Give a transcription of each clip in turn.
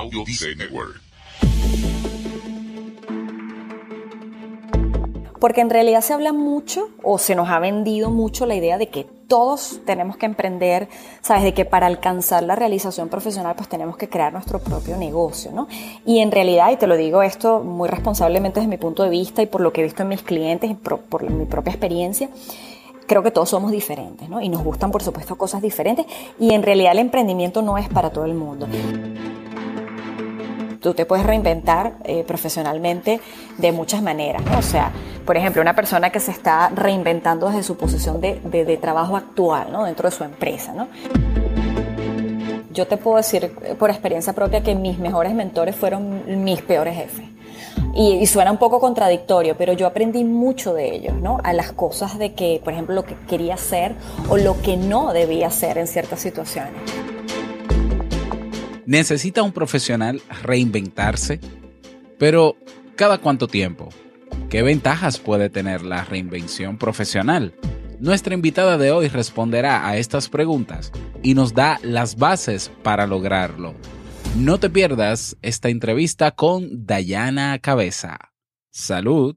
Audio Network. Porque en realidad se habla mucho o se nos ha vendido mucho la idea de que todos tenemos que emprender, sabes, de que para alcanzar la realización profesional pues tenemos que crear nuestro propio negocio, ¿no? Y en realidad, y te lo digo esto muy responsablemente desde mi punto de vista y por lo que he visto en mis clientes y por, mi propia experiencia, creo que todos somos diferentes, ¿no? Y nos gustan, por supuesto, cosas diferentes. Y en realidad el emprendimiento no es para todo el mundo tú te puedes reinventar eh, profesionalmente de muchas maneras. ¿no? O sea, por ejemplo, una persona que se está reinventando desde su posición de, de, trabajo actual, ¿no? dentro de su empresa. ¿no? Yo te puedo decir eh, por experiencia propia que mis mejores mentores fueron mis peores jefes. Y, y, suena un poco contradictorio, pero yo aprendí mucho de ellos, ¿no? A las cosas de que, por ejemplo, lo que quería hacer o lo que no debía hacer en ciertas situaciones. ¿Necesita un profesional reinventarse? Pero, ¿cada cuánto tiempo? ¿Qué ventajas puede tener la reinvención profesional? Nuestra invitada de hoy responderá a estas preguntas y nos da las bases para lograrlo. No te pierdas esta entrevista con Dayana Cabeza. Salud.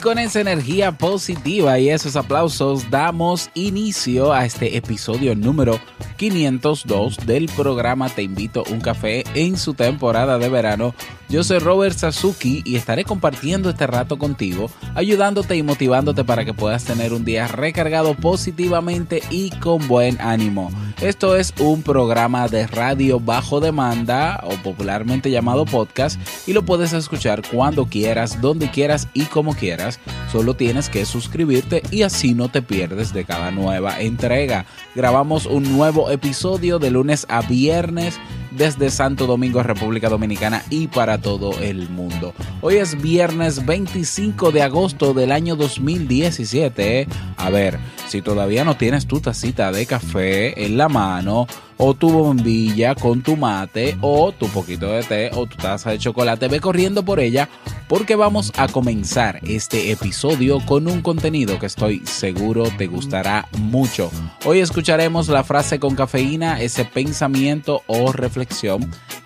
Con esa energía positiva y esos aplausos damos inicio a este episodio número 502 del programa Te invito a un café en su temporada de verano. Yo soy Robert Sasuki y estaré compartiendo este rato contigo, ayudándote y motivándote para que puedas tener un día recargado positivamente y con buen ánimo. Esto es un programa de radio bajo demanda o popularmente llamado podcast y lo puedes escuchar cuando quieras, donde quieras y como quieras Solo tienes que suscribirte y así no te pierdes de cada nueva entrega. Grabamos un nuevo episodio de lunes a viernes desde Santo Domingo, República Dominicana y para todo el mundo. Hoy es viernes 25 de agosto del año 2017. A ver, si todavía no tienes tu tacita de café en la mano, o tu bombilla con tu mate o tu poquito de té o tu taza de chocolate, ve corriendo por ella porque vamos a comenzar este episodio con un contenido que estoy seguro te gustará mucho. Hoy escucharemos la frase con cafeína, ese pensamiento o reflexión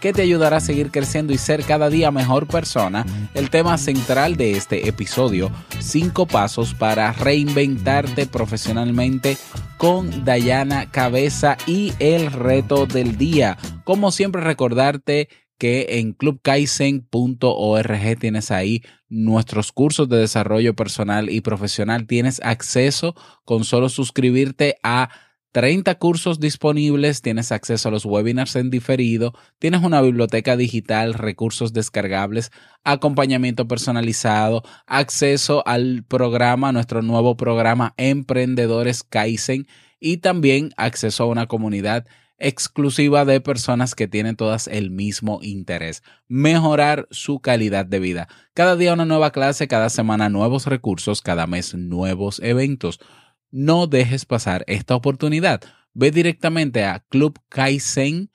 que te ayudará a seguir creciendo y ser cada día mejor persona. El tema central de este episodio, cinco pasos para reinventarte profesionalmente con Dayana Cabeza y el reto del día. Como siempre recordarte que en clubkaizen.org tienes ahí nuestros cursos de desarrollo personal y profesional. Tienes acceso con solo suscribirte a 30 cursos disponibles, tienes acceso a los webinars en diferido, tienes una biblioteca digital, recursos descargables, acompañamiento personalizado, acceso al programa, nuestro nuevo programa Emprendedores Kaizen y también acceso a una comunidad exclusiva de personas que tienen todas el mismo interés, mejorar su calidad de vida. Cada día una nueva clase, cada semana nuevos recursos, cada mes nuevos eventos. No dejes pasar esta oportunidad. Ve directamente a clubkaizen.org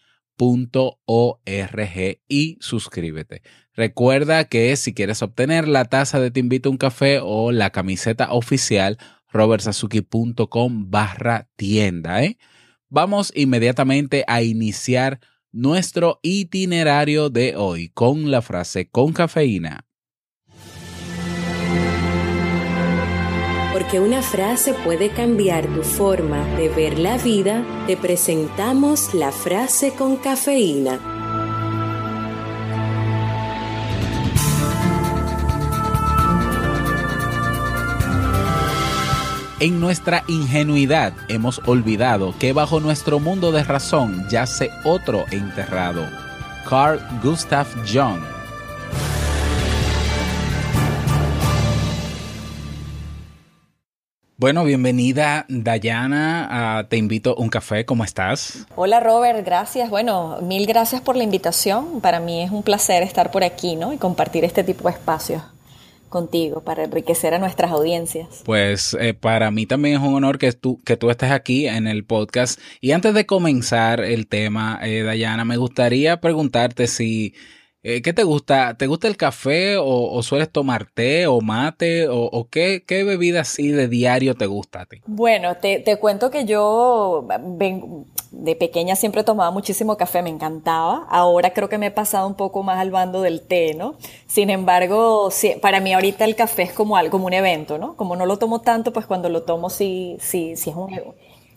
y suscríbete. Recuerda que si quieres obtener la taza de Te invito a un café o la camiseta oficial, robertsazuki.com barra tienda. ¿eh? Vamos inmediatamente a iniciar nuestro itinerario de hoy con la frase con cafeína. Porque una frase puede cambiar tu forma de ver la vida, te presentamos la frase con cafeína. En nuestra ingenuidad hemos olvidado que bajo nuestro mundo de razón yace otro enterrado, Carl Gustav Jung. Bueno, bienvenida Dayana, a Te invito a un café, ¿cómo estás? Hola Robert, gracias. Bueno, mil gracias por la invitación. Para mí es un placer estar por aquí, ¿no? Y compartir este tipo de espacios contigo para enriquecer a nuestras audiencias. Pues eh, para mí también es un honor que tú, que tú estés aquí en el podcast. Y antes de comenzar el tema, eh, Dayana, me gustaría preguntarte si eh, ¿Qué te gusta? ¿Te gusta el café o, sueles tomar té o mate? ¿O, qué, bebida así de diario te gusta a ti? Bueno, te, cuento que yo de pequeña siempre tomaba muchísimo café, me encantaba. Ahora creo que me he pasado un poco más al bando del té, ¿no? Sin embargo, para mí ahorita el café es como algo, como un evento, ¿no? Como no lo tomo tanto, pues cuando lo tomo sí, sí, sí es un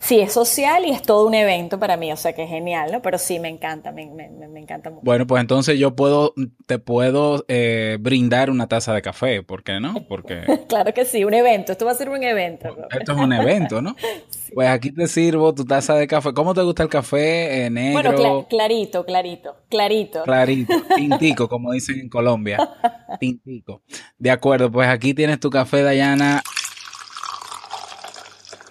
sí es social y es todo un evento para mí, o sea que es genial, ¿no? Pero sí me encanta, me, encanta mucho. Bueno, pues entonces yo puedo, te puedo eh, brindar una taza de café, ¿por qué no? Porque... claro que sí, un evento, esto va a ser un evento. Esto es un evento, ¿no? Pues aquí te sirvo tu taza de café. ¿Cómo te gusta el café? Eh, ¿Negro? Bueno, clarito, clarito, clarito. Clarito, tintico, como dicen en Colombia. Tintico. De acuerdo, pues aquí tienes tu café, Dayana.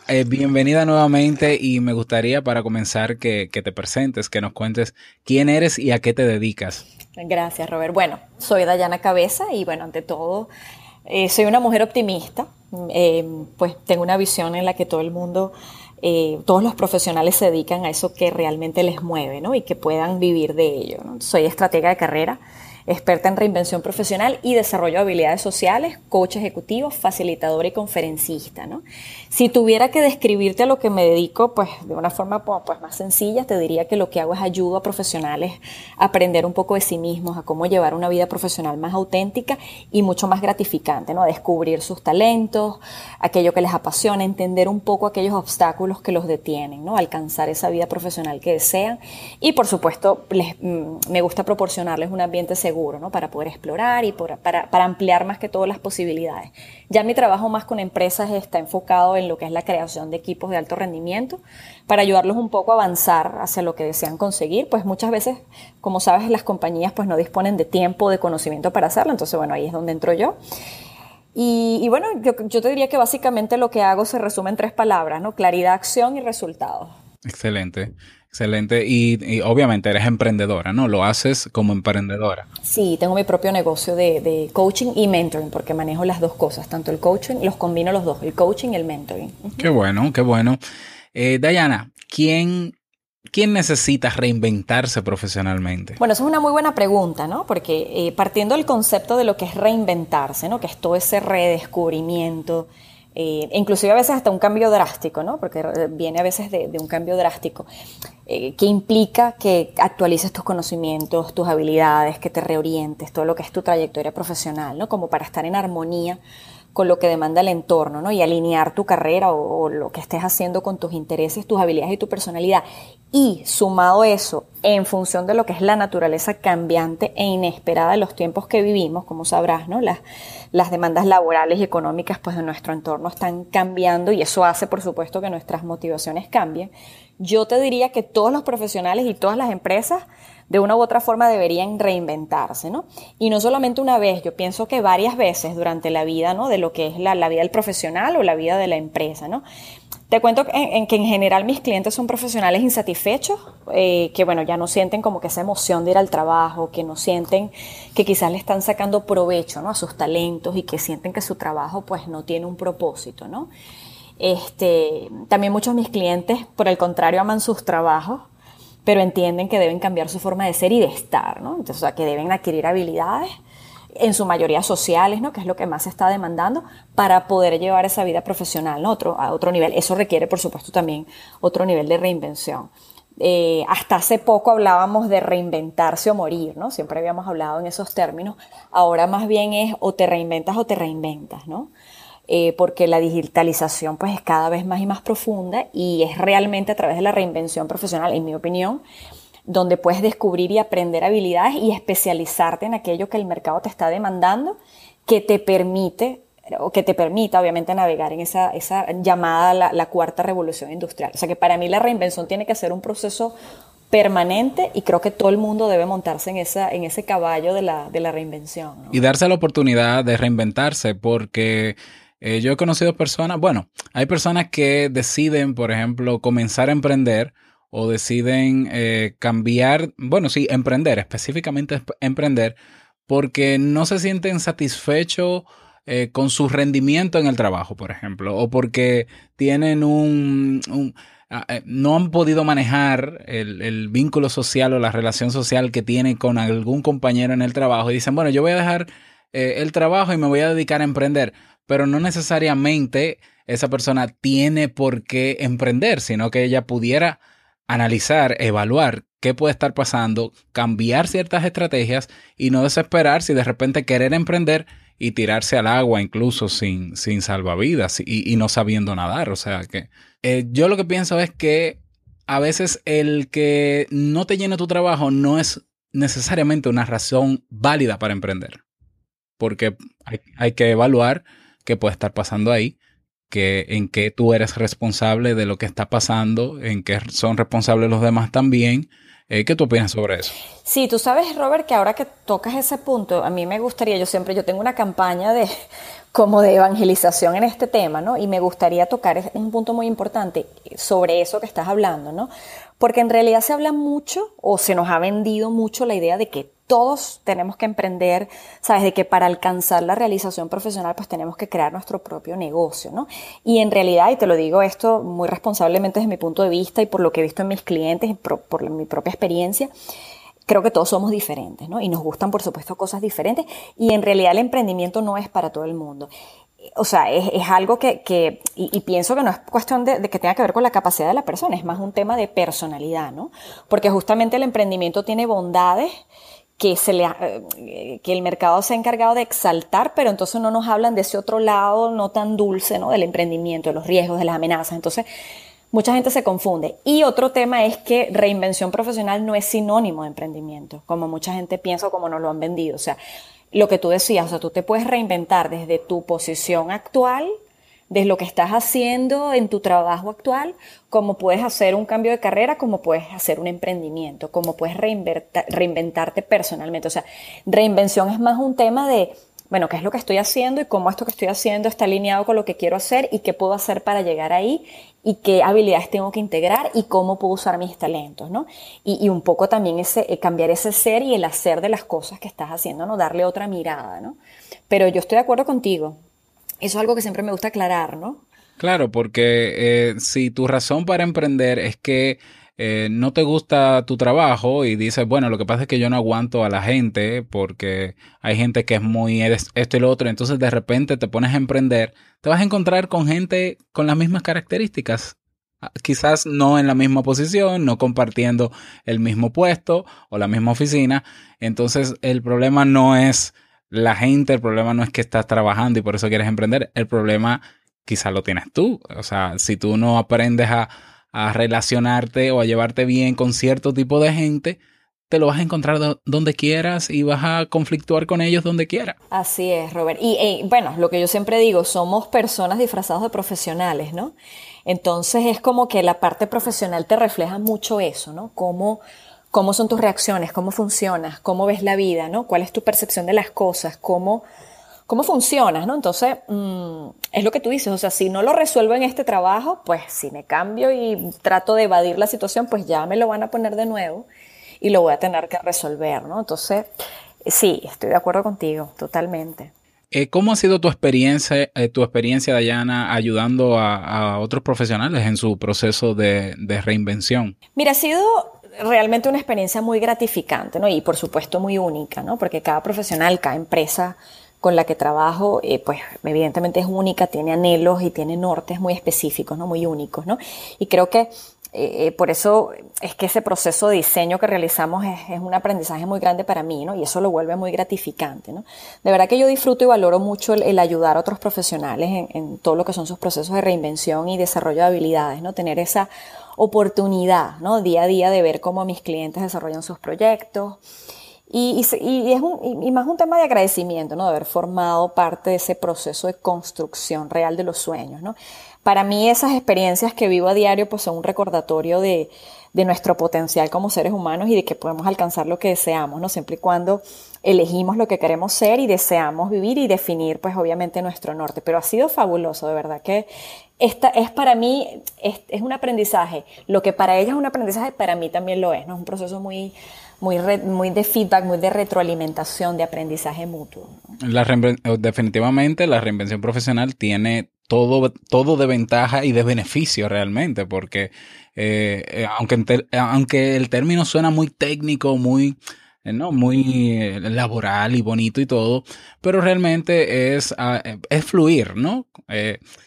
Eh, bienvenida nuevamente y me gustaría para comenzar que, te presentes, que nos cuentes quién eres y a qué te dedicas. Gracias, Robert. Bueno, soy Dayana Cabeza y bueno, ante todo, eh, soy una mujer optimista, eh, pues tengo una visión en la que todo el mundo, todos los profesionales se dedican a eso que realmente les mueve, ¿no? Y que puedan vivir de ello. Soy estratega de carrera experta en reinvención profesional y desarrollo de habilidades sociales, coach ejecutivo, facilitador y conferencista. ¿no? Si tuviera que describirte a lo que me dedico, pues de una forma pues, más sencilla, te diría que lo que hago es ayudo a profesionales a aprender un poco de sí mismos, a cómo llevar una vida profesional más auténtica y mucho más gratificante, ¿no? a descubrir sus talentos, aquello que les apasiona, entender un poco aquellos obstáculos que los detienen, ¿no? alcanzar esa vida profesional que desean y por supuesto les, mm, me gusta proporcionarles un ambiente seguro seguro, Para poder explorar y para, ampliar más que todo las posibilidades. Ya mi trabajo más con empresas está enfocado en lo que es la creación de equipos de alto rendimiento, para ayudarlos un poco a avanzar hacia lo que desean conseguir, pues muchas veces, como sabes, las compañías pues no disponen de tiempo, de conocimiento para hacerlo, entonces bueno, ahí es donde entro yo. Y, bueno, yo, yo, te diría que básicamente lo que hago se resume en tres palabras, ¿no? Claridad, acción y resultados. Excelente. Excelente. Y, obviamente eres emprendedora, ¿no? Lo haces como emprendedora. Sí, tengo mi propio negocio de, coaching y mentoring, porque manejo las dos cosas, tanto el coaching, los combino los dos, el coaching y el mentoring. Qué bueno, qué bueno. Eh, Dayana, ¿quién, ¿quién necesita reinventarse profesionalmente? Bueno, esa es una muy buena pregunta, ¿no? Porque eh, partiendo del concepto de lo que es reinventarse, ¿no? Que es todo ese redescubrimiento, eh, inclusive a veces hasta un cambio drástico, ¿no? Porque viene a veces de, un cambio drástico, eh, que implica que actualices tus conocimientos, tus habilidades, que te reorientes, todo lo que es tu trayectoria profesional, ¿no? Como para estar en armonía con lo que demanda el entorno, ¿no? Y alinear tu carrera o, lo que estés haciendo con tus intereses, tus habilidades y tu personalidad. Y sumado eso, en función de lo que es la naturaleza cambiante e inesperada de los tiempos que vivimos, como sabrás, ¿no? Las, las demandas laborales y económicas pues de nuestro entorno están cambiando y eso hace, por supuesto, que nuestras motivaciones cambien. Yo te diría que todos los profesionales y todas las empresas de una u otra forma deberían reinventarse, ¿no? Y no solamente una vez, yo pienso que varias veces durante la vida, ¿no? De lo que es la, vida del profesional o la vida de la empresa, ¿no? Te cuento que en, que en general mis clientes son profesionales insatisfechos, eh, que bueno, ya no sienten como que esa emoción de ir al trabajo, que no sienten que quizás le están sacando provecho ¿no? a sus talentos y que sienten que su trabajo pues no tiene un propósito, ¿no? Este, también muchos de mis clientes, por el contrario, aman sus trabajos, pero entienden que deben cambiar su forma de ser y de estar, ¿no? Entonces, o sea, que deben adquirir habilidades, en su mayoría sociales, ¿no? Que es lo que más se está demandando para poder llevar esa vida profesional. Otro, a otro nivel. Eso requiere, por supuesto, también otro nivel de reinvención. Eh, hasta hace poco hablábamos de reinventarse o morir, ¿no? Siempre habíamos hablado en esos términos. Ahora más bien es o te reinventas o te reinventas, ¿no? eh, porque la digitalización pues es cada vez más y más profunda y es realmente a través de la reinvención profesional, en mi opinión, donde puedes descubrir y aprender habilidades y especializarte en aquello que el mercado te está demandando, que te permite o que te permita obviamente navegar en esa, esa llamada la, cuarta revolución industrial. O sea que para mí la reinvención tiene que ser un proceso permanente y creo que todo el mundo debe montarse en, esa, en ese caballo de la, de la reinvención. Y darse la oportunidad de reinventarse porque eh, yo he conocido personas, bueno, hay personas que deciden, por ejemplo, comenzar a emprender o deciden eh, cambiar, bueno, sí, emprender, específicamente emprender, porque no se sienten satisfechos eh, con su rendimiento en el trabajo, por ejemplo, o porque tienen un, ah, eh, no han podido manejar el, vínculo social o la relación social que tienen con algún compañero en el trabajo y dicen, bueno, yo voy a dejar eh, el trabajo y me voy a dedicar a emprender, pero no necesariamente esa persona tiene por qué emprender, sino que ella pudiera analizar, evaluar qué puede estar pasando, cambiar ciertas estrategias y no desesperar si de repente querer emprender y tirarse al agua incluso sin, sin salvavidas y, no sabiendo nadar. O sea que eh, yo lo que pienso es que a veces el que no te llene tu trabajo no es necesariamente una razón válida para emprender. Porque hay, que evaluar qué puede estar pasando ahí, que, en qué tú eres responsable de lo que está pasando, en qué son responsables los demás también eh, ¿Qué tú opinas sobre eso? Sí, tú sabes, Robert, que ahora que tocas ese punto, a mí me gustaría, yo siempre, yo tengo una campaña de como de evangelización en este tema, ¿no? Y me gustaría tocar un punto muy importante sobre eso que estás hablando, ¿no? Porque en realidad se habla mucho o se nos ha vendido mucho la idea de que todos tenemos que emprender, sabes, de que para alcanzar la realización profesional pues tenemos que crear nuestro propio negocio, ¿no? Y en realidad, y te lo digo esto muy responsablemente desde mi punto de vista y por lo que he visto en mis clientes y por, mi propia experiencia, creo que todos somos diferentes, ¿no? Y nos gustan, por supuesto, cosas diferentes y en realidad el emprendimiento no es para todo el mundo. O sea, es, algo que, y, pienso que no es cuestión de, de, que tenga que ver con la capacidad de la persona, es más un tema de personalidad, ¿no? Porque justamente el emprendimiento tiene bondades que, se le, eh, que el mercado se ha encargado de exaltar, pero entonces no nos hablan de ese otro lado no tan dulce, ¿no? Del emprendimiento, de los riesgos, de las amenazas. Entonces, mucha gente se confunde. Y otro tema es que reinvención profesional no es sinónimo de emprendimiento, como mucha gente piensa o como nos lo han vendido. O sea, lo que tú decías, o sea, tú te puedes reinventar desde tu posición actual de lo que estás haciendo en tu trabajo actual, como puedes hacer un cambio de carrera, como puedes hacer un emprendimiento, como puedes reinventarte personalmente. O sea, reinvención es más un tema de, bueno, qué es lo que estoy haciendo y cómo esto que estoy haciendo está alineado con lo que quiero hacer y qué puedo hacer para llegar ahí y qué habilidades tengo que integrar y cómo puedo usar mis talentos, ¿no? Y, un poco también ese, eh, cambiar ese ser y el hacer de las cosas que estás haciendo, ¿no? Darle otra mirada, ¿no? Pero yo estoy de acuerdo contigo. Eso es algo que siempre me gusta aclarar, ¿no? Claro, porque eh, si tu razón para emprender es que eh, no te gusta tu trabajo y dices, bueno, lo que pasa es que yo no aguanto a la gente porque hay gente que es muy esto y lo otro, entonces de repente te pones a emprender, te vas a encontrar con gente con las mismas características. Ah, quizás no en la misma posición, no compartiendo el mismo puesto o la misma oficina. Entonces el problema no es la gente, el problema no es que estás trabajando y por eso quieres emprender, el problema quizás lo tienes tú. O sea, si tú no aprendes a, relacionarte o a llevarte bien con cierto tipo de gente, te lo vas a encontrar donde quieras y vas a conflictuar con ellos donde quieras. Así es, Robert. Y bueno, lo que yo siempre digo, somos personas disfrazadas de profesionales, ¿no? Entonces es como que la parte profesional te refleja mucho eso, ¿no? Cómo cómo son tus reacciones, cómo funcionas, cómo ves la vida, ¿no? ¿Cuál es tu percepción de las cosas? ¿Cómo, cómo funcionas, ¿no? Entonces, mm, es lo que tú dices, o sea, si no lo resuelvo en este trabajo, pues si me cambio y trato de evadir la situación, pues ya me lo van a poner de nuevo y lo voy a tener que resolver, ¿no? Entonces, sí, estoy de acuerdo contigo, totalmente. Eh, ¿Cómo ha sido tu experiencia, eh, tu experiencia, Dayana, ayudando a, otros profesionales en su proceso de, de reinvención? Mira, ha sido realmente una experiencia muy gratificante, ¿no? Y por supuesto muy única, ¿no? Porque cada profesional, cada empresa con la que trabajo, eh, pues evidentemente es única, tiene anhelos y tiene nortes muy específicos, ¿no? Muy únicos, ¿no? Y creo que eh, eh, por eso es que ese proceso de diseño que realizamos es, un aprendizaje muy grande para mí, ¿no? Y eso lo vuelve muy gratificante, ¿no? De verdad que yo disfruto y valoro mucho el, ayudar a otros profesionales en, en, todo lo que son sus procesos de reinvención y desarrollo de habilidades, ¿no? Tener esa oportunidad, ¿no? Día a día de ver cómo mis clientes desarrollan sus proyectos. Y, y, es un, y, más un tema de agradecimiento, ¿no? De haber formado parte de ese proceso de construcción real de los sueños, ¿no? Para mí esas experiencias que vivo a diario pues son un recordatorio de, de nuestro potencial como seres humanos y de que podemos alcanzar lo que deseamos, ¿no? Siempre y cuando elegimos lo que queremos ser y deseamos vivir y definir, pues obviamente nuestro norte. Pero ha sido fabuloso, de verdad que esta es para mí, es, un aprendizaje. Lo que para ella es un aprendizaje, para mí también lo es, ¿no? Es un proceso muy, muy, muy de feedback, muy de retroalimentación, de aprendizaje mutuo. Definitivamente la reinvención profesional tiene todo, todo de ventaja y de beneficio realmente, porque eh, eh, aunque, aunque el término suena muy técnico, muy, ¿no? muy laboral y bonito y todo, pero realmente es, ah, es fluir, ¿no?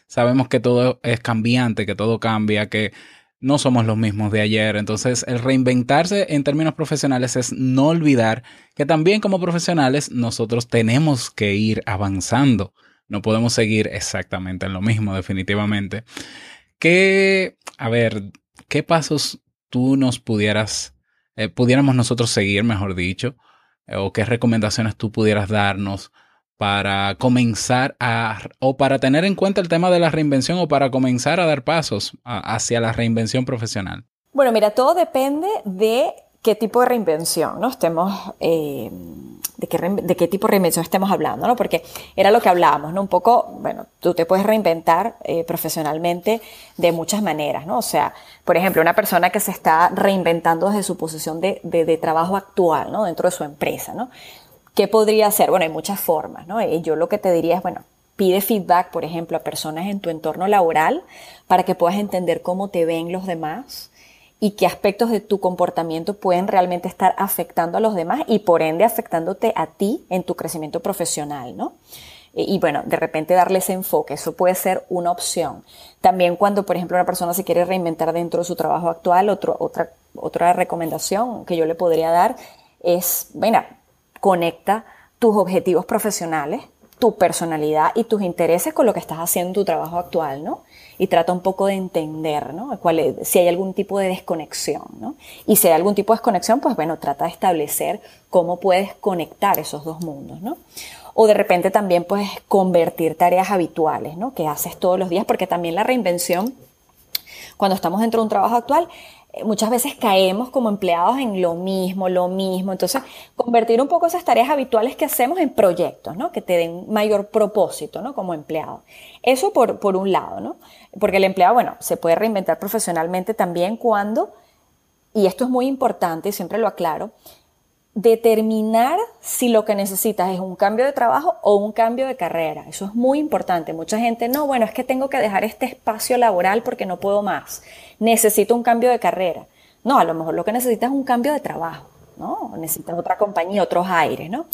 sabemos que todo es cambiante, que todo cambia, que no somos los mismos de ayer. Entonces, el reinventarse en términos profesionales es no olvidar que también como profesionales nosotros tenemos que ir avanzando. No podemos seguir exactamente en lo mismo, definitivamente. ¿Qué, a ver, qué pasos tú nos pudieras, eh, pudiéramos nosotros seguir, mejor dicho, eh, o qué recomendaciones tú pudieras darnos para comenzar a, o para tener en cuenta el tema de la reinvención o para comenzar a dar pasos hacia la reinvención profesional? Bueno, mira, todo depende de qué tipo de reinvención, ¿no? Estemos, eh, de, qué, de, qué, tipo de reinvención estemos hablando, ¿no? Porque era lo que hablábamos, ¿no? Un poco, bueno, tú te puedes reinventar eh, profesionalmente de muchas maneras, ¿no? O sea, por ejemplo, una persona que se está reinventando desde su posición de, de, de trabajo actual, ¿no? Dentro de su empresa, ¿no? ¿Qué podría hacer? Bueno, hay muchas formas, ¿no? Y yo lo que te diría es, bueno, pide feedback, por ejemplo, a personas en tu entorno laboral para que puedas entender cómo te ven los demás y qué aspectos de tu comportamiento pueden realmente estar afectando a los demás y por ende afectándote a ti en tu crecimiento profesional, ¿no? Y, bueno, de repente darle ese enfoque, eso puede ser una opción. También cuando, por ejemplo, una persona se quiere reinventar dentro de su trabajo actual, otra, otra recomendación que yo le podría dar es, mira, conecta tus objetivos profesionales, tu personalidad y tus intereses con lo que estás haciendo en tu trabajo actual, ¿no? Y trata un poco de entender, ¿no? Si hay algún tipo de desconexión, ¿no? Y si hay algún tipo de desconexión, pues bueno, trata de establecer cómo puedes conectar esos dos mundos, ¿no? O de repente también puedes convertir tareas habituales, ¿no? Que haces todos los días, porque también la reinvención, cuando estamos dentro de un trabajo actual, muchas veces caemos como empleados en lo mismo, lo mismo. Entonces, convertir un poco esas tareas habituales que hacemos en proyectos, ¿no? Que te den mayor propósito, ¿no? Como empleado. Eso por, por un lado, ¿no? Porque el empleado, bueno, se puede reinventar profesionalmente también cuando, y esto es muy importante y siempre lo aclaro, determinar si lo que necesitas es un cambio de trabajo o un cambio de carrera. Eso es muy importante. Mucha gente, no, bueno, es que tengo que dejar este espacio laboral porque no puedo más. Necesito un cambio de carrera. No, a lo mejor lo que necesitas es un cambio de trabajo, ¿no? Necesitas otra compañía, otros aires, ¿no?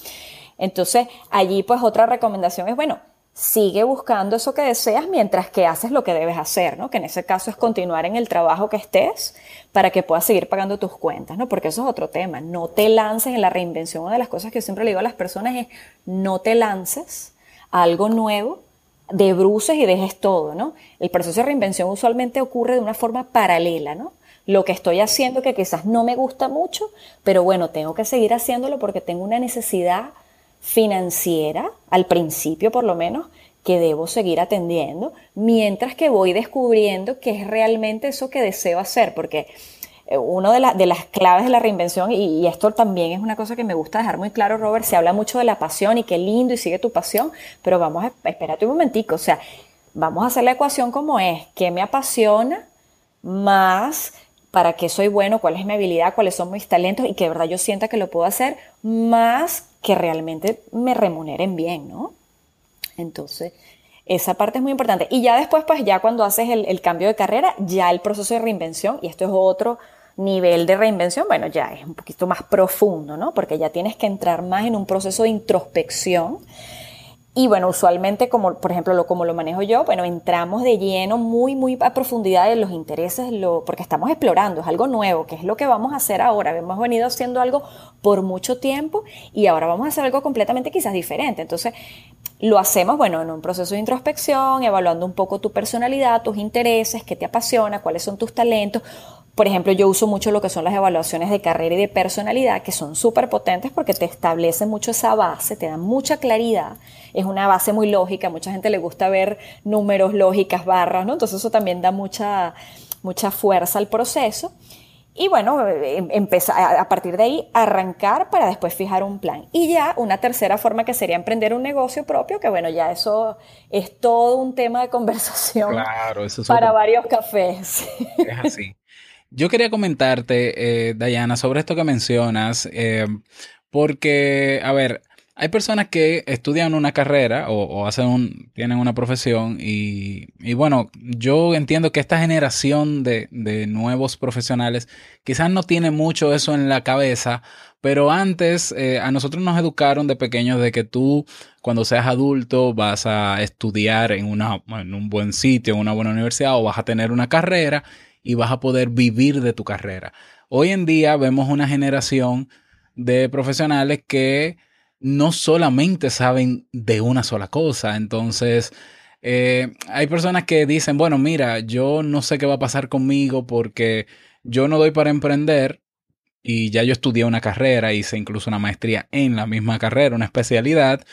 Entonces, allí pues otra recomendación es, bueno, sigue buscando eso que deseas mientras que haces lo que debes hacer, ¿no? Que en ese caso es continuar en el trabajo que estés para que puedas seguir pagando tus cuentas, ¿no? Porque eso es otro tema. No te lances en la reinvención. Una de las cosas que yo siempre le digo a las personas es no te lances a algo nuevo de bruces y dejes todo, ¿no? El proceso de reinvención usualmente ocurre de una forma paralela, ¿no? Lo que estoy haciendo que quizás no me gusta mucho, pero bueno, tengo que seguir haciéndolo porque tengo una necesidad financiera, al principio por lo menos, que debo seguir atendiendo, mientras que voy descubriendo qué es realmente eso que deseo hacer, porque eh, una de, de, las claves de la reinvención, y, esto también es una cosa que me gusta dejar muy claro, Robert, se habla mucho de la pasión y qué lindo y sigue tu pasión, pero vamos a espérate un momentico, o sea, vamos a hacer la ecuación como es, qué me apasiona más para qué soy bueno, cuál es mi habilidad, cuáles son mis talentos y que de verdad yo sienta que lo puedo hacer más que realmente me remuneren bien, ¿no? Entonces, esa parte es muy importante. Y ya después, pues ya cuando haces el, cambio de carrera, ya el proceso de reinvención, y esto es otro nivel de reinvención, bueno, ya es un poquito más profundo, ¿no? Porque ya tienes que entrar más en un proceso de introspección Y bueno, usualmente, como por ejemplo, lo, como lo manejo yo, bueno, entramos de lleno muy, muy a profundidad de los intereses, lo, porque estamos explorando, es algo nuevo, que es lo que vamos a hacer ahora. Hemos venido haciendo algo por mucho tiempo y ahora vamos a hacer algo completamente quizás diferente. Entonces, lo hacemos, bueno, en un proceso de introspección, evaluando un poco tu personalidad, tus intereses, qué te apasiona, cuáles son tus talentos. Por ejemplo, yo uso mucho lo que son las evaluaciones de carrera y de personalidad, que son súper potentes porque te establecen mucho esa base, te dan mucha claridad. Es una base muy lógica, a mucha gente le gusta ver números, lógicas, barras, ¿no? Entonces eso también da mucha, mucha fuerza al proceso. Y bueno, em, empezar a partir de ahí arrancar para después fijar un plan. Y ya una tercera forma que sería emprender un negocio propio, que bueno, ya eso es todo un tema de conversación claro, eso para varios cafés. Es así. Yo quería comentarte, eh, Dayana, sobre esto que mencionas, eh, porque, a ver, hay personas que estudian una carrera o, hacen un, tienen una profesión y, y, bueno, yo entiendo que esta generación de, de, nuevos profesionales quizás no tiene mucho eso en la cabeza, pero antes eh, a nosotros nos educaron de pequeños de que tú cuando seas adulto vas a estudiar en, una, en un buen sitio, en una buena universidad o vas a tener una carrera y vas a poder vivir de tu carrera. Hoy en día vemos una generación de profesionales que no solamente saben de una sola cosa. Entonces, eh, hay personas que dicen, bueno, mira, yo no sé qué va a pasar conmigo porque yo no doy para emprender y ya yo estudié una carrera, hice incluso una maestría en la misma carrera, una especialidad,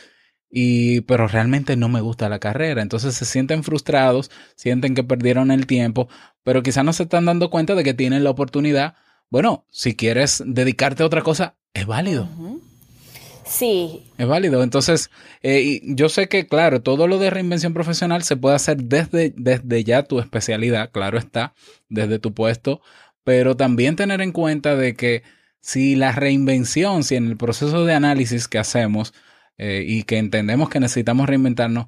y pero realmente no me gusta la carrera. Entonces se sienten frustrados, sienten que perdieron el tiempo, pero quizás no se están dando cuenta de que tienen la oportunidad. Bueno, si quieres dedicarte a otra cosa, es válido. Sí. Es válido. Entonces, eh, yo sé que, claro, todo lo de reinvención profesional se puede hacer desde, desde ya tu especialidad, claro está, desde tu puesto, pero también tener en cuenta de que si la reinvención, si en el proceso de análisis que hacemos eh, y que entendemos que necesitamos reinventarnos,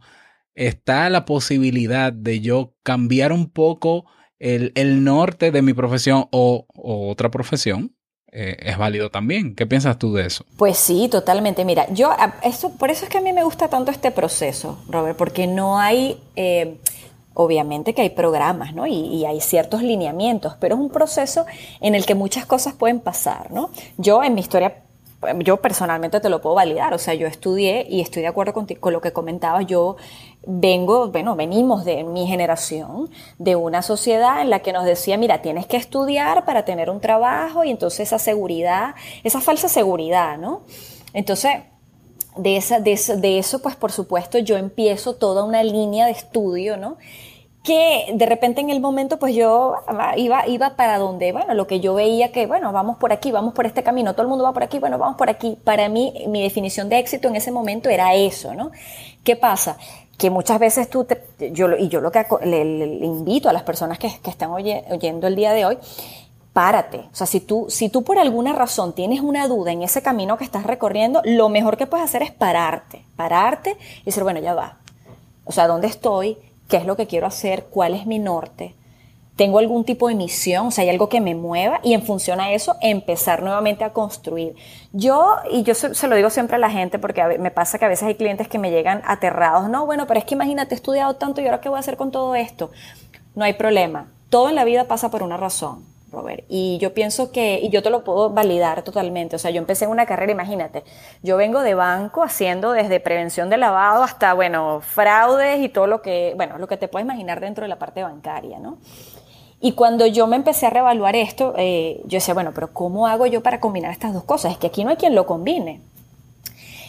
está la posibilidad de yo cambiar un poco el, norte de mi profesión o, otra profesión, eh, es válido también. ¿Qué piensas tú de eso? Pues sí, totalmente. Mira, yo, eso, por eso es que a mí me gusta tanto este proceso, Robert, porque no hay, eh, obviamente que hay programas, ¿no? Y, y, hay ciertos lineamientos, pero es un proceso en el que muchas cosas pueden pasar, ¿no? Yo en mi historia yo personalmente te lo puedo validar, o sea, yo estudié y estoy de acuerdo con, con lo que comentabas, yo vengo, bueno, venimos de mi generación, de una sociedad en la que nos decía, mira, tienes que estudiar para tener un trabajo y entonces esa seguridad, esa falsa seguridad, ¿no? Entonces, de, esa, de, de eso, pues por supuesto, yo empiezo toda una línea de estudio, ¿no? Que de repente en el momento pues yo iba, iba para donde, bueno, lo que yo veía que, bueno, vamos por aquí, vamos por este camino, todo el mundo va por aquí, bueno, vamos por aquí. Para mí, mi definición de éxito en ese momento era eso, ¿no? ¿Qué pasa? Que muchas veces tú, te, yo, y yo lo que le, invito a las personas que, que están oyendo el día de hoy, párate. O sea, si tú, si tú por alguna razón tienes una duda en ese camino que estás recorriendo, lo mejor que puedes hacer es pararte, pararte y decir, bueno, ya va. O sea, ¿dónde estoy? Qué es lo que quiero hacer, cuál es mi norte, tengo algún tipo de misión, o sea, hay algo que me mueva y en función a eso empezar nuevamente a construir. Yo, y yo se, lo digo siempre a la gente porque me pasa que a veces hay clientes que me llegan aterrados, no, bueno, pero es que imagínate, he estudiado tanto y ahora qué voy a hacer con todo esto. No hay problema, todo en la vida pasa por una razón. Robert. Y yo pienso que, y yo te lo puedo validar totalmente, o sea, yo empecé una carrera, imagínate, yo vengo de banco haciendo desde prevención de lavado hasta, bueno, fraudes y todo lo que, bueno, lo que te puedes imaginar dentro de la parte bancaria, ¿no? Y cuando yo me empecé a reevaluar esto, eh, yo decía, bueno, pero ¿cómo hago yo para combinar estas dos cosas? Es que aquí no hay quien lo combine.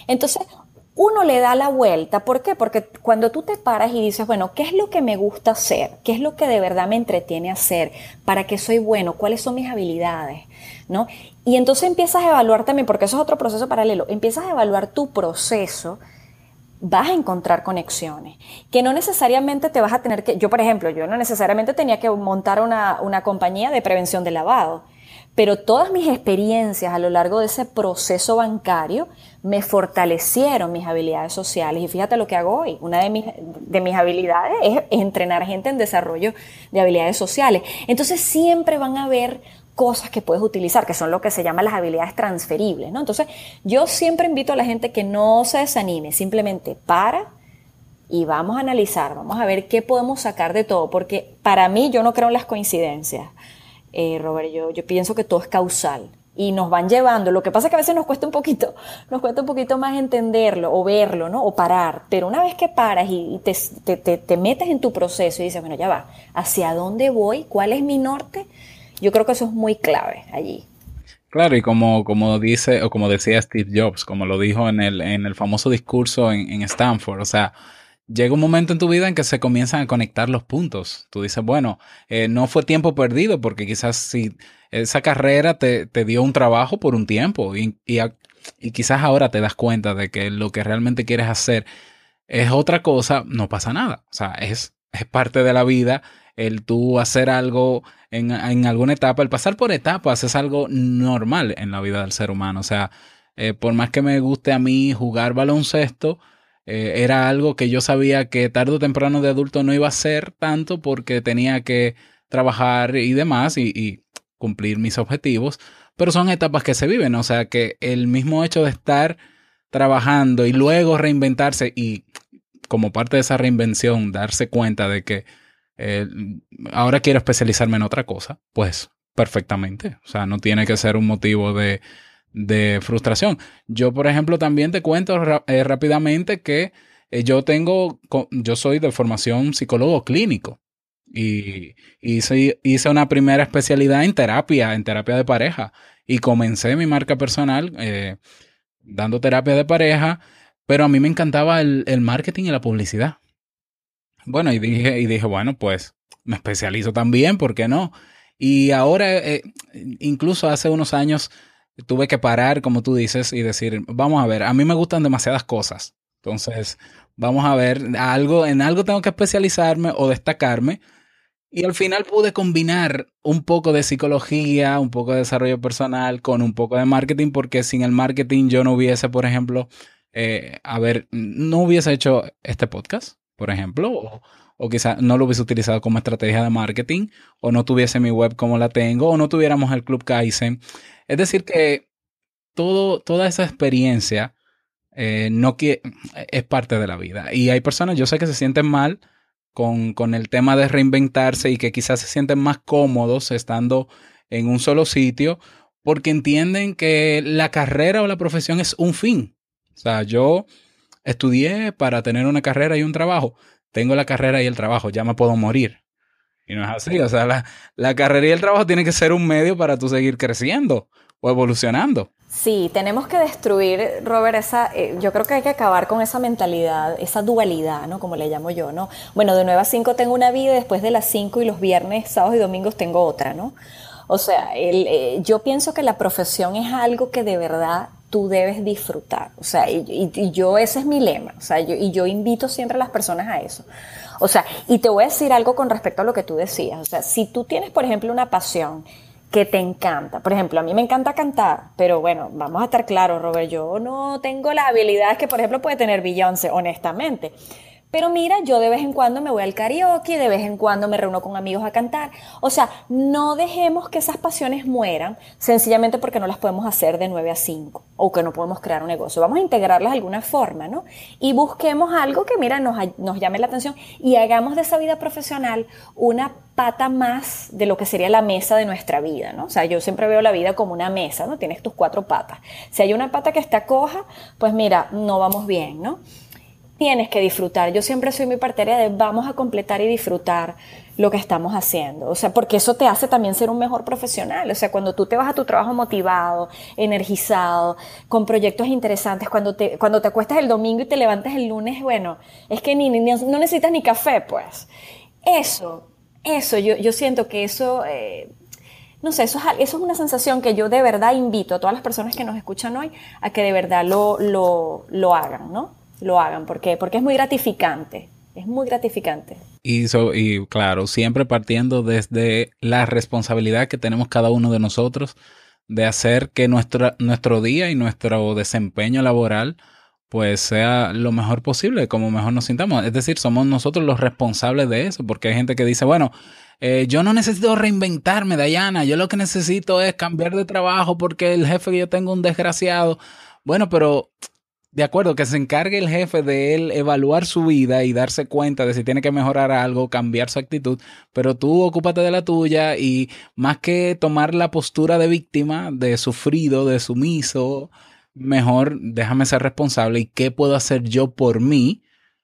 Entonces, uno le da la vuelta. ¿Por qué? Porque cuando tú te paras y dices, bueno, ¿qué es lo que me gusta hacer? ¿Qué es lo que de verdad me entretiene hacer? ¿Para qué soy bueno? ¿Cuáles son mis habilidades? ¿No? Y entonces empiezas a evaluar también, porque eso es otro proceso paralelo, empiezas a evaluar tu proceso vas a encontrar conexiones, que no necesariamente te vas a tener que, yo por ejemplo, yo no necesariamente tenía que montar una, una compañía de prevención de lavado, pero todas mis experiencias a lo largo de ese proceso bancario me fortalecieron mis habilidades sociales. Y fíjate lo que hago hoy. Una de mis, de mis habilidades es, entrenar gente en desarrollo de habilidades sociales. Entonces siempre van a haber cosas que puedes utilizar, que son lo que se llama las habilidades transferibles, ¿no? Entonces, yo siempre invito a la gente que no se desanime, simplemente para y vamos a analizar, vamos a ver qué podemos sacar de todo, porque para mí yo no creo en las coincidencias, eh, Robert, yo, pienso que todo es causal y nos van llevando. Lo que pasa es que a veces nos cuesta un poquito, nos cuesta un poquito más entenderlo o verlo, ¿no? O parar. Pero una vez que paras y te, te, te, metes en tu proceso y dices, bueno, ya va, ¿hacia dónde voy? ¿Cuál es mi norte? Yo creo que eso es muy clave allí. Claro, y como, como dice, o como decía Steve Jobs, como lo dijo en el, en el famoso discurso en, en Stanford, o sea, llega un momento en tu vida en que se comienzan a conectar los puntos. Tú dices, bueno, eh, no fue tiempo perdido porque quizás si esa carrera te, te dio un trabajo por un tiempo y, y, quizás ahora te das cuenta de que lo que realmente quieres hacer es otra cosa, no pasa nada. O sea, es, es parte de la vida el tú hacer algo en, en, alguna etapa, el pasar por etapas es algo normal en la vida del ser humano. O sea, eh, por más que me guste a mí jugar baloncesto, eh, era algo que yo sabía que tarde o temprano de adulto no iba a ser tanto porque tenía que trabajar y demás y, cumplir mis objetivos, pero son etapas que se viven, o sea que el mismo hecho de estar trabajando y luego reinventarse y como parte de esa reinvención darse cuenta de que eh, ahora quiero especializarme en otra cosa, pues perfectamente, o sea, no tiene que ser un motivo de de frustración. Yo, por ejemplo, también te cuento eh, rápidamente que eh, yo tengo, yo soy de formación psicólogo clínico y hice, hice, una primera especialidad en terapia, en terapia de pareja y comencé mi marca personal eh, dando terapia de pareja, pero a mí me encantaba el, marketing y la publicidad. Bueno, y dije, y dije, bueno, pues me especializo también, ¿por qué no? Y ahora, incluso hace unos años, tuve que parar, como tú dices, y decir, vamos a ver, a mí me gustan demasiadas cosas. Entonces, vamos a ver, algo, en algo tengo que especializarme o destacarme. Y al final pude combinar un poco de psicología, un poco de desarrollo personal con un poco de marketing, porque sin el marketing yo no hubiese, por ejemplo, eh, a ver, no hubiese hecho este podcast, por ejemplo, o, o quizás no lo hubiese utilizado como estrategia de marketing, o no tuviese mi web como la tengo, o no tuviéramos el Club Kaizen. Es decir, que todo, toda esa experiencia eh, no es parte de la vida. Y hay personas, yo sé que se sienten mal con, con el tema de reinventarse y que quizás se sienten más cómodos estando en un solo sitio porque entienden que la carrera o la profesión es un fin. O sea, yo estudié para tener una carrera y un trabajo. Tengo la carrera y el trabajo, ya me puedo morir. Y no es así. O sea, la, la carrera y el trabajo tienen que ser un medio para tú seguir creciendo o evolucionando. Sí, tenemos que destruir, Robert, esa, eh, yo creo que hay que acabar con esa mentalidad, esa dualidad, ¿no? Como le llamo yo, ¿no? Bueno, de 9 a 5 tengo una vida, después de las 5 y los viernes, sábados y domingos tengo otra, ¿no? O sea, el, eh, yo pienso que la profesión es algo que de verdad tú debes disfrutar. O sea, y, yo, ese es mi lema. O sea, yo, y yo invito siempre a las personas a eso. O sea, y te voy a decir algo con respecto a lo que tú decías. O sea, si tú tienes, por ejemplo, una pasión que te encanta. Por ejemplo, a mí me encanta cantar, pero bueno, vamos a estar claros, Robert, yo no tengo las habilidades que, por ejemplo, puede tener Beyoncé, honestamente. Pero mira, yo de vez en cuando me voy al karaoke, de vez en cuando me reúno con amigos a cantar. O sea, no dejemos que esas pasiones mueran sencillamente porque no las podemos hacer de 9 a 5 o que no podemos crear un negocio. Vamos a integrarlas de alguna forma, ¿no? Y busquemos algo que, mira, nos, nos llame la atención y hagamos de esa vida profesional una pata más de lo que sería la mesa de nuestra vida, ¿no? O sea, yo siempre veo la vida como una mesa, ¿no? Tienes tus cuatro patas. Si hay una pata que está coja, pues mira, no vamos bien, ¿no? Tienes que disfrutar. Yo siempre soy muy partidaria de vamos a completar y disfrutar lo que estamos haciendo. O sea, porque eso te hace también ser un mejor profesional. O sea, cuando tú te vas a tu trabajo motivado, energizado, con proyectos interesantes, cuando te, cuando te acuestas el domingo y te levantas el lunes, bueno, es que ni, no necesitas ni café, pues. Eso, eso, yo, yo siento que eso... Eh, no sé, eso es, eso es una sensación que yo de verdad invito a todas las personas que nos escuchan hoy a que de verdad lo, lo, lo hagan, ¿no? Lo hagan. ¿Por Porque es muy gratificante. Es muy gratificante. Y, y claro, siempre partiendo desde la responsabilidad que tenemos cada uno de nosotros de hacer que nuestro, nuestro día y nuestro desempeño laboral pues sea lo mejor posible, como mejor nos sintamos. Es decir, somos nosotros los responsables de eso, porque hay gente que dice, bueno, eh, yo no necesito reinventarme, Dayana, yo lo que necesito es cambiar de trabajo porque el jefe que yo tengo es un desgraciado. Bueno, pero de acuerdo, que se encargue el jefe de él evaluar su vida y darse cuenta de si tiene que mejorar algo, cambiar su actitud, pero tú ocúpate de la tuya y más que tomar la postura de víctima, de sufrido, de sumiso, mejor déjame ser responsable y qué puedo hacer yo por mí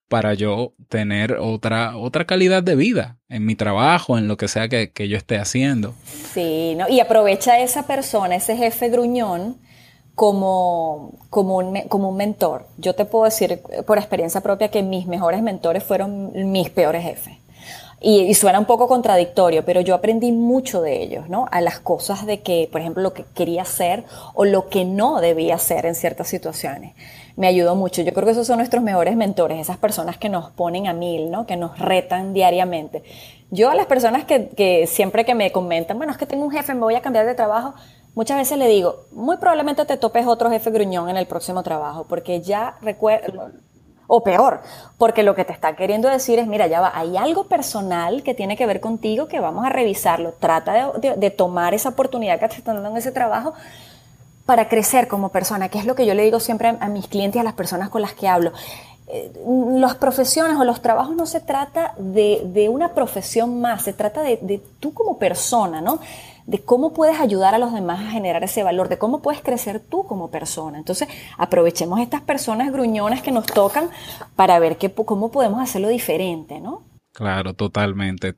para yo tener otra, otra calidad de vida en mi trabajo, en lo que sea que, yo esté haciendo. Sí, ¿no? y aprovecha esa persona, ese jefe gruñón, como, como, un, como un mentor. Yo te puedo decir por experiencia propia que mis mejores mentores fueron mis peores jefes. Y, suena un poco contradictorio, pero yo aprendí mucho de ellos, ¿no? A las cosas de que, por ejemplo, lo que quería hacer o lo que no debía hacer en ciertas situaciones. Me ayudó mucho. Yo creo que esos son nuestros mejores mentores, esas personas que nos ponen a mil, ¿no? Que nos retan diariamente. Yo a las personas que, que siempre que me comentan, bueno, es que tengo un jefe, me voy a cambiar de trabajo, muchas veces le digo, muy probablemente te topes otro jefe gruñón en el próximo trabajo, porque ya recuerdo, o peor, porque lo que te está queriendo decir es, mira, ya va, hay algo personal que tiene que ver contigo que vamos a revisarlo. Trata de, tomar esa oportunidad que te están dando en ese trabajo para crecer como persona, que es lo que yo le digo siempre a, mis clientes y a las personas con las que hablo. Eh, las profesiones o los trabajos no se trata de, una profesión más, se trata de, de tú como persona, ¿no? De cómo puedes ayudar a los demás a generar ese valor, de cómo puedes crecer tú como persona. Entonces, aprovechemos estas personas gruñonas que nos tocan para ver qué, cómo podemos hacerlo diferente, ¿no? Claro, totalmente.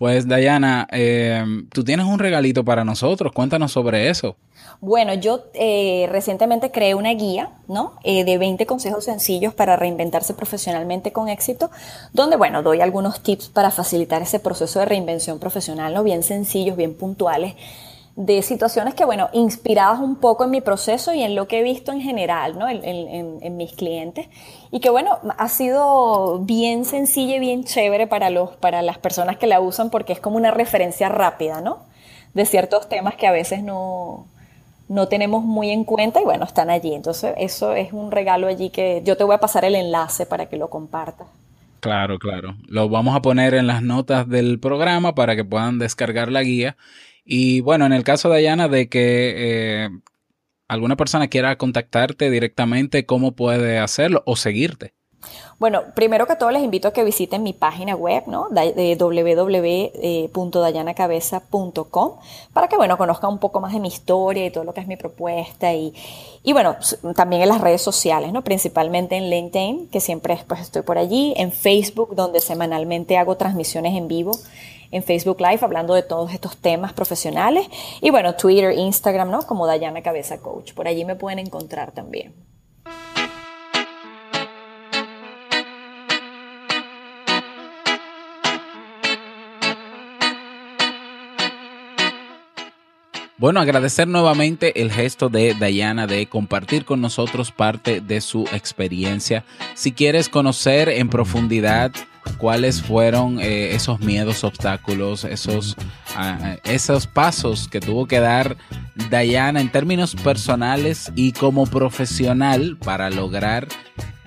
Pues Dayana, eh, tú tienes un regalito para nosotros, cuéntanos sobre eso. Bueno, yo eh, recientemente creé una guía, ¿no? Eh, de 20 consejos sencillos para reinventarse profesionalmente con éxito, donde, bueno, doy algunos tips para facilitar ese proceso de reinvención profesional, ¿no? Bien sencillos, bien puntuales, de situaciones que, bueno, inspiradas un poco en mi proceso y en lo que he visto en general, ¿no? En, mis clientes. Y que, bueno, ha sido bien sencilla y bien chévere para, los, para las personas que la usan porque es como una referencia rápida, ¿no? De ciertos temas que a veces no no tenemos muy en cuenta y bueno, están allí. Entonces, eso es un regalo allí que yo te voy a pasar el enlace para que lo compartas. Claro, claro. Lo vamos a poner en las notas del programa para que puedan descargar la guía. Y bueno, en el caso de Ayana, de que eh, alguna persona quiera contactarte directamente, ¿cómo puede hacerlo o seguirte? Bueno, primero que todo les invito a que visiten mi página web, ¿no? Www.dayanacabeza.com para que, bueno, conozcan un poco más de mi historia y todo lo que es mi propuesta y, y bueno, también en las redes sociales, ¿no? Principalmente en LinkedIn, que siempre pues, estoy por allí, en Facebook, donde semanalmente hago transmisiones en vivo en Facebook Live hablando de todos estos temas profesionales y bueno, Twitter, Instagram, ¿no? Como Dayana Cabeza Coach. Por allí me pueden encontrar también. Bueno, agradecer nuevamente el gesto de Diana de compartir con nosotros parte de su experiencia. Si quieres conocer en profundidad cuáles fueron eh, esos miedos, obstáculos, esos, ah, esos pasos que tuvo que dar Diana en términos personales y como profesional para lograr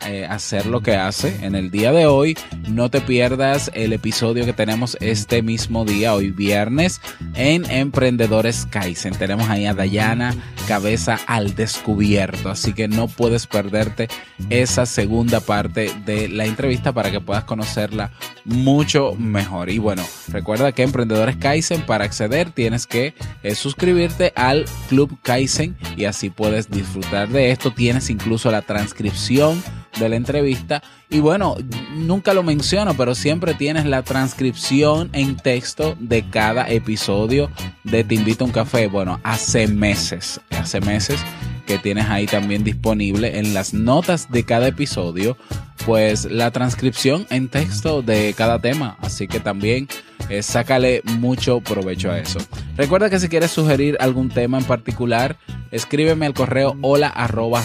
eh, hacer lo que hace en el día de hoy. No te pierdas el episodio que tenemos este mismo día, hoy viernes, en Emprendedores Kaizen. Tenemos ahí a Dayana, cabeza al descubierto. Así que no puedes perderte esa segunda parte de la entrevista para que puedas conocerla mucho mejor. Y bueno, recuerda que Emprendedores Kaizen, para acceder tienes que eh, suscribirte al Club Kaizen y así puedes disfrutar de esto. Tienes incluso la transcripción de la entrevista. Y bueno, nunca lo menciono, pero siempre tienes la transcripción en texto de cada episodio de Te invito a un café. Bueno, hace meses, hace meses que tienes ahí también disponible en las notas de cada episodio, pues la transcripción en texto de cada tema. Así que también eh, sácale mucho provecho a eso. Recuerda que si quieres sugerir algún tema en particular, escríbeme al correo hola arroba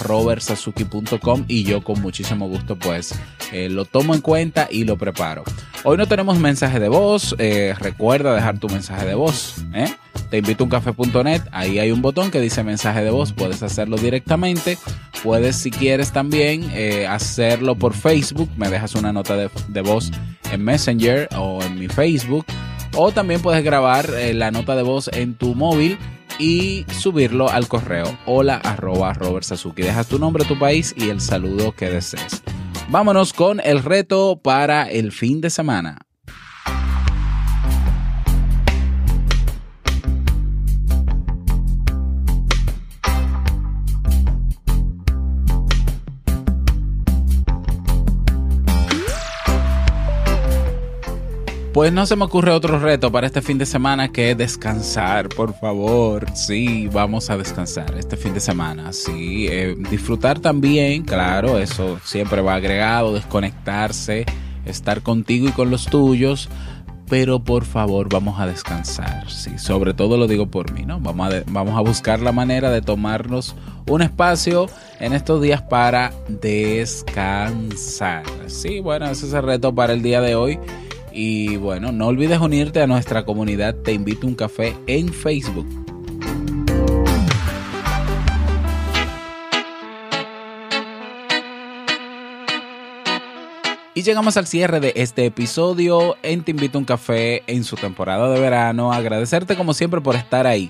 y yo con muchísimo gusto pues eh, lo tomo en cuenta y lo preparo. Hoy no tenemos mensaje de voz, eh, recuerda dejar tu mensaje de voz. Te invito a uncafe.net, ahí hay un botón que dice mensaje de voz, puedes hacerlo directamente Puedes, si quieres, también eh, hacerlo por Facebook. Me dejas una nota de, voz en Messenger o en mi Facebook. O también puedes grabar eh, la nota de voz en tu móvil y subirlo al correo hola arroba Robert Sasuki. Dejas tu nombre, tu país y el saludo que desees. Vámonos con el reto para el fin de semana. Pues no se me ocurre otro reto para este fin de semana que descansar, por favor. Sí, vamos a descansar este fin de semana. Sí, eh, disfrutar también, claro, eso siempre va agregado, desconectarse, estar contigo y con los tuyos. Pero por favor, vamos a descansar. Sí, sobre todo lo digo por mí, ¿no? Vamos a, vamos a buscar la manera de tomarnos un espacio en estos días para descansar. Sí, bueno, ese es el reto para el día de hoy. Y bueno, no olvides unirte a nuestra comunidad Te invito a un café en Facebook. Y llegamos al cierre de este episodio en Te invito a un café en su temporada de verano. Agradecerte como siempre por estar ahí,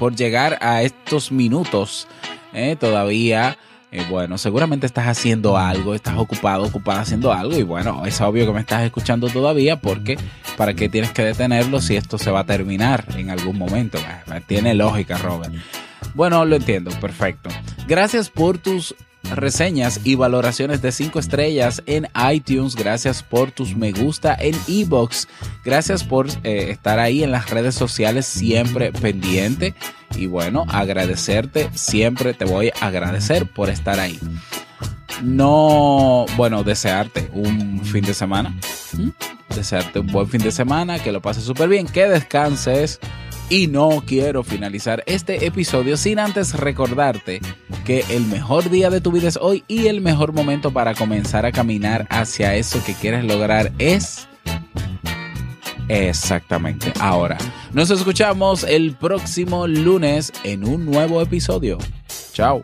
por llegar a estos minutos ¿eh? todavía eh, bueno, seguramente estás haciendo algo, estás ocupado, ocupada haciendo algo y bueno, es obvio que me estás escuchando todavía porque ¿para qué tienes que detenerlo si esto se va a terminar en algún momento? Tiene lógica, Robert. Bueno, lo entiendo, perfecto. Gracias por tus reseñas y valoraciones de 5 estrellas en iTunes. Gracias por tus me gusta en ebox. Gracias por eh, estar ahí en las redes sociales siempre pendiente. Y bueno, agradecerte, siempre te voy a agradecer por estar ahí. No, bueno, desearte un fin de semana. Desearte un buen fin de semana, que lo pases súper bien, que descanses y no quiero finalizar este episodio sin antes recordarte que el mejor día de tu vida es hoy y el mejor momento para comenzar a caminar hacia eso que quieres lograr es... Exactamente, ahora. Nos escuchamos el próximo lunes en un nuevo episodio. Chao.